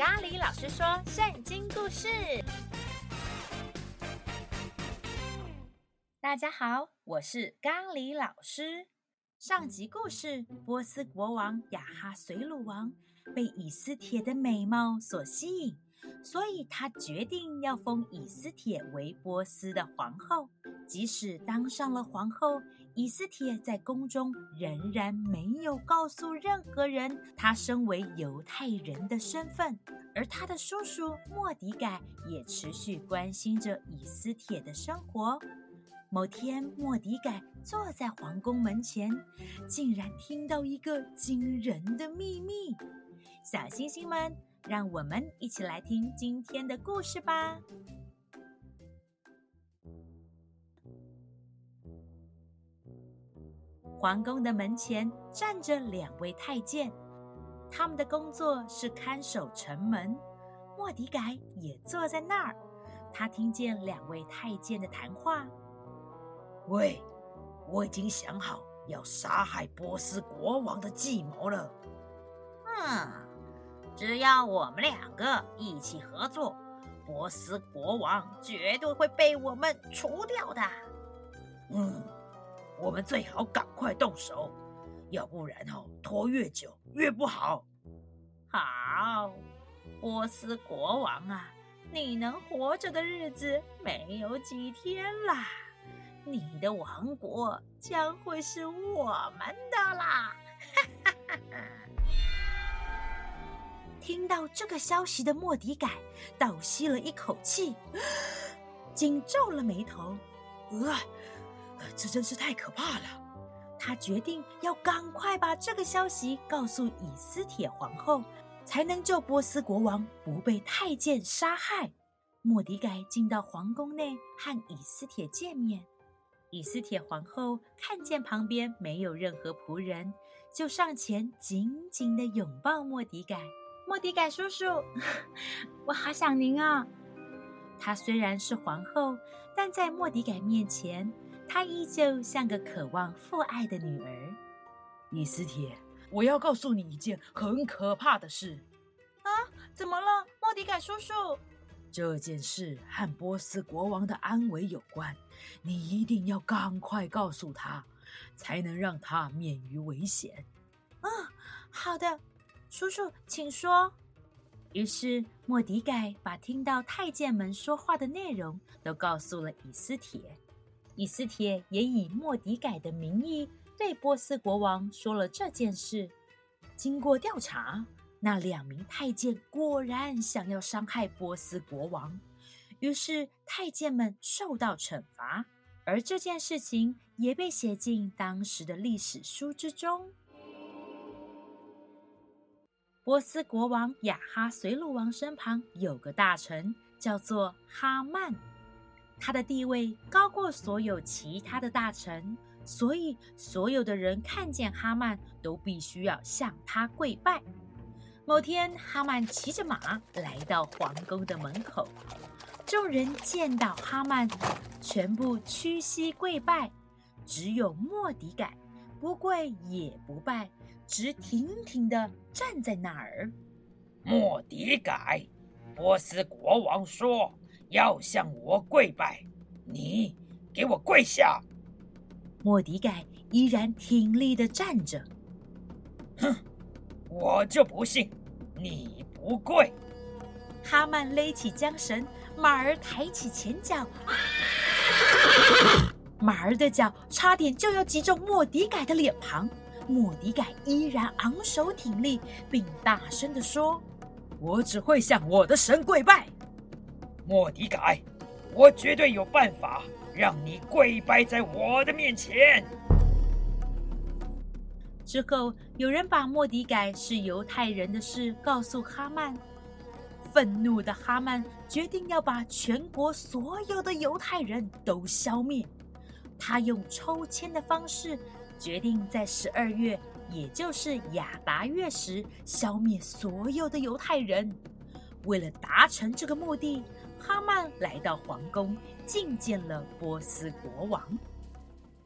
咖喱老师说圣经故事。大家好，我是咖喱老师。上集故事，波斯国王亚哈随鲁王被以斯帖的美貌所吸引，所以他决定要封以斯帖为波斯的皇后。即使当上了皇后，以斯帖在宫中仍然没有告诉任何人她身为犹太人的身份，而她的叔叔莫迪改也持续关心着以斯帖的生活。某天，莫迪改坐在皇宫门前，竟然听到一个惊人的秘密。小星星们，让我们一起来听今天的故事吧。皇宫的门前站着两位太监，他们的工作是看守城门。莫迪改也坐在那儿，他听见两位太监的谈话。喂，我已经想好要杀害波斯国王的计谋了。嗯，只要我们两个一起合作，波斯国王绝对会被我们除掉的。嗯。我们最好赶快动手，要不然哦，拖越久越不好。好，波斯国王啊，你能活着的日子没有几天啦，你的王国将会是我们的啦！哈哈哈哈。听到这个消息的莫迪改倒吸了一口气，紧皱了眉头，呃。这真是太可怕了！他决定要赶快把这个消息告诉以斯帖皇后，才能救波斯国王不被太监杀害。莫迪改进到皇宫内和以斯帖见面。以斯帖皇后看见旁边没有任何仆人，就上前紧紧地拥抱莫迪改。莫迪改叔叔，我好想您啊！她虽然是皇后，但在莫迪改面前。她依旧像个渴望父爱的女儿。以斯铁，我要告诉你一件很可怕的事。啊，怎么了，莫迪改叔叔？这件事和波斯国王的安危有关，你一定要赶快告诉他，才能让他免于危险。嗯，好的，叔叔，请说。于是莫迪改把听到太监们说话的内容都告诉了以斯帖。以斯帖也以莫迪改的名义对波斯国王说了这件事。经过调查，那两名太监果然想要伤害波斯国王，于是太监们受到惩罚，而这件事情也被写进当时的历史书之中。波斯国王亚哈随鲁王身旁有个大臣，叫做哈曼。他的地位高过所有其他的大臣，所以所有的人看见哈曼都必须要向他跪拜。某天，哈曼骑着马来到皇宫的门口，众人见到哈曼，全部屈膝跪拜，只有莫迪改不跪也不拜，直挺挺地站在那儿。莫迪改，波斯国王说。要向我跪拜，你给我跪下！莫迪盖依然挺立地站着。哼，我就不信你不跪！哈曼勒起缰绳，马儿抬起前脚，啊、马儿的脚差点就要击中莫迪改的脸庞。莫迪改依然昂首挺立，并大声地说：“我只会向我的神跪拜。”莫迪改，我绝对有办法让你跪拜在我的面前。之后，有人把莫迪改是犹太人的事告诉哈曼，愤怒的哈曼决定要把全国所有的犹太人都消灭。他用抽签的方式，决定在十二月，也就是亚达月时，消灭所有的犹太人。为了达成这个目的，哈曼来到皇宫，觐见了波斯国王。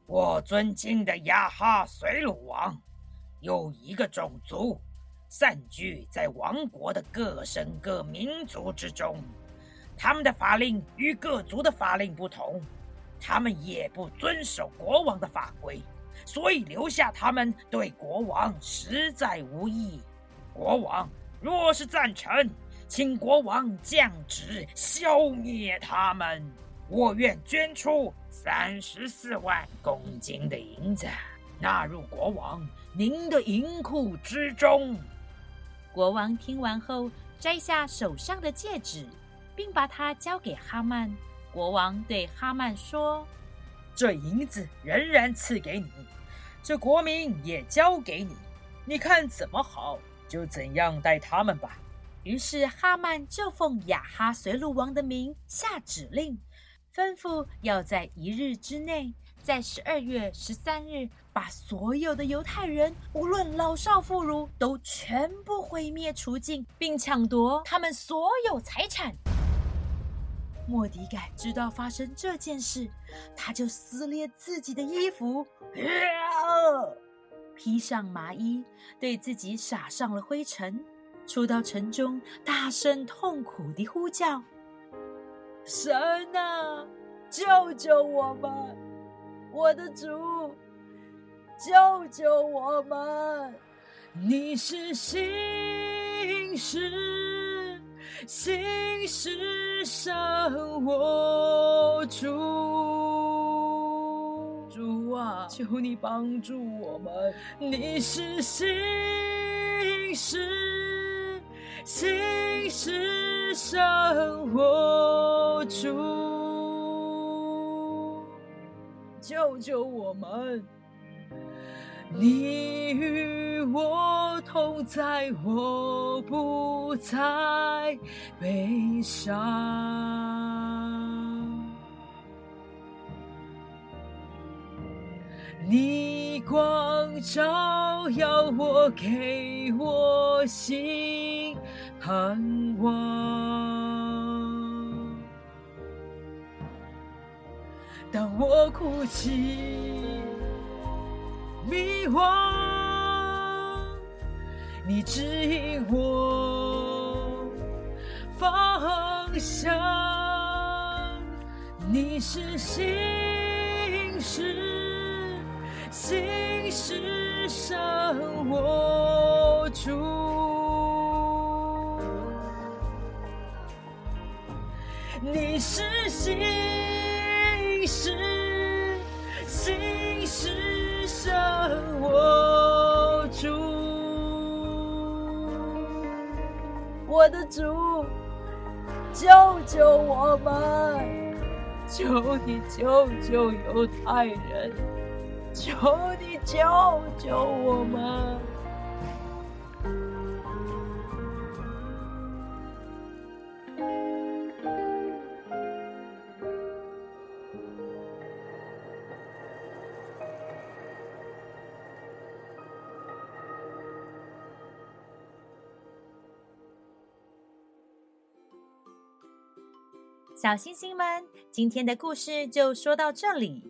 我尊敬的亚哈随鲁王，有一个种族散居在王国的各省各民族之中。他们的法令与各族的法令不同，他们也不遵守国王的法规，所以留下他们对国王实在无益。国王若是赞成，请国王降旨消灭他们，我愿捐出三十四万公斤的银子，纳入国王您的银库之中。国王听完后，摘下手上的戒指。并把它交给哈曼。国王对哈曼说：“这银子仍然赐给你，这国民也交给你，你看怎么好，就怎样待他们吧。”于是哈曼就奉亚哈随鲁王的名下指令，吩咐要在一日之内，在十二月十三日，把所有的犹太人，无论老少妇孺，都全部毁灭除尽，并抢夺他们所有财产。莫迪改知道发生这件事，他就撕裂自己的衣服，披上麻衣，对自己撒上了灰尘，出到城中，大声痛苦地呼叫：“神啊，救救我们！我的主，救救我们！你是信实。”信实胜我主，主啊，求你帮助我们。你是信实，信实胜我主，救救我们。你与我同在，我不再悲伤。你光照耀我，给我心盼望。当我哭泣。迷惘，你指引我方向。你是信实，信实胜我主。你是信实，信实。胜我主，我的主，救救我们！求你救救犹太人，求你救救我们！小星星们，今天的故事就说到这里。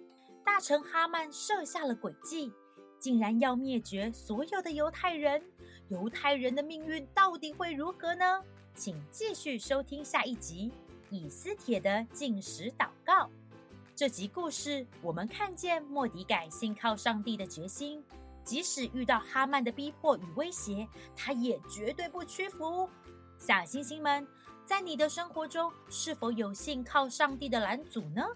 大臣哈曼设下了诡计，竟然要灭绝所有的犹太人。犹太人的命运到底会如何呢？请继续收听下一集《以斯帖的进食祷告》。这集故事，我们看见莫迪改信靠上帝的决心，即使遇到哈曼的逼迫与威胁，他也绝对不屈服。小星星们。在你的生活中，是否有信靠上帝的拦阻呢？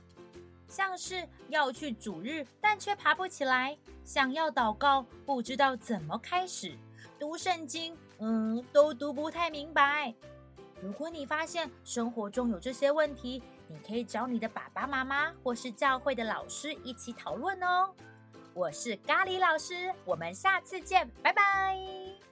像是要去主日，但却爬不起来；想要祷告，不知道怎么开始；读圣经，嗯，都读不太明白。如果你发现生活中有这些问题，你可以找你的爸爸妈妈或是教会的老师一起讨论哦。我是咖喱老师，我们下次见，拜拜。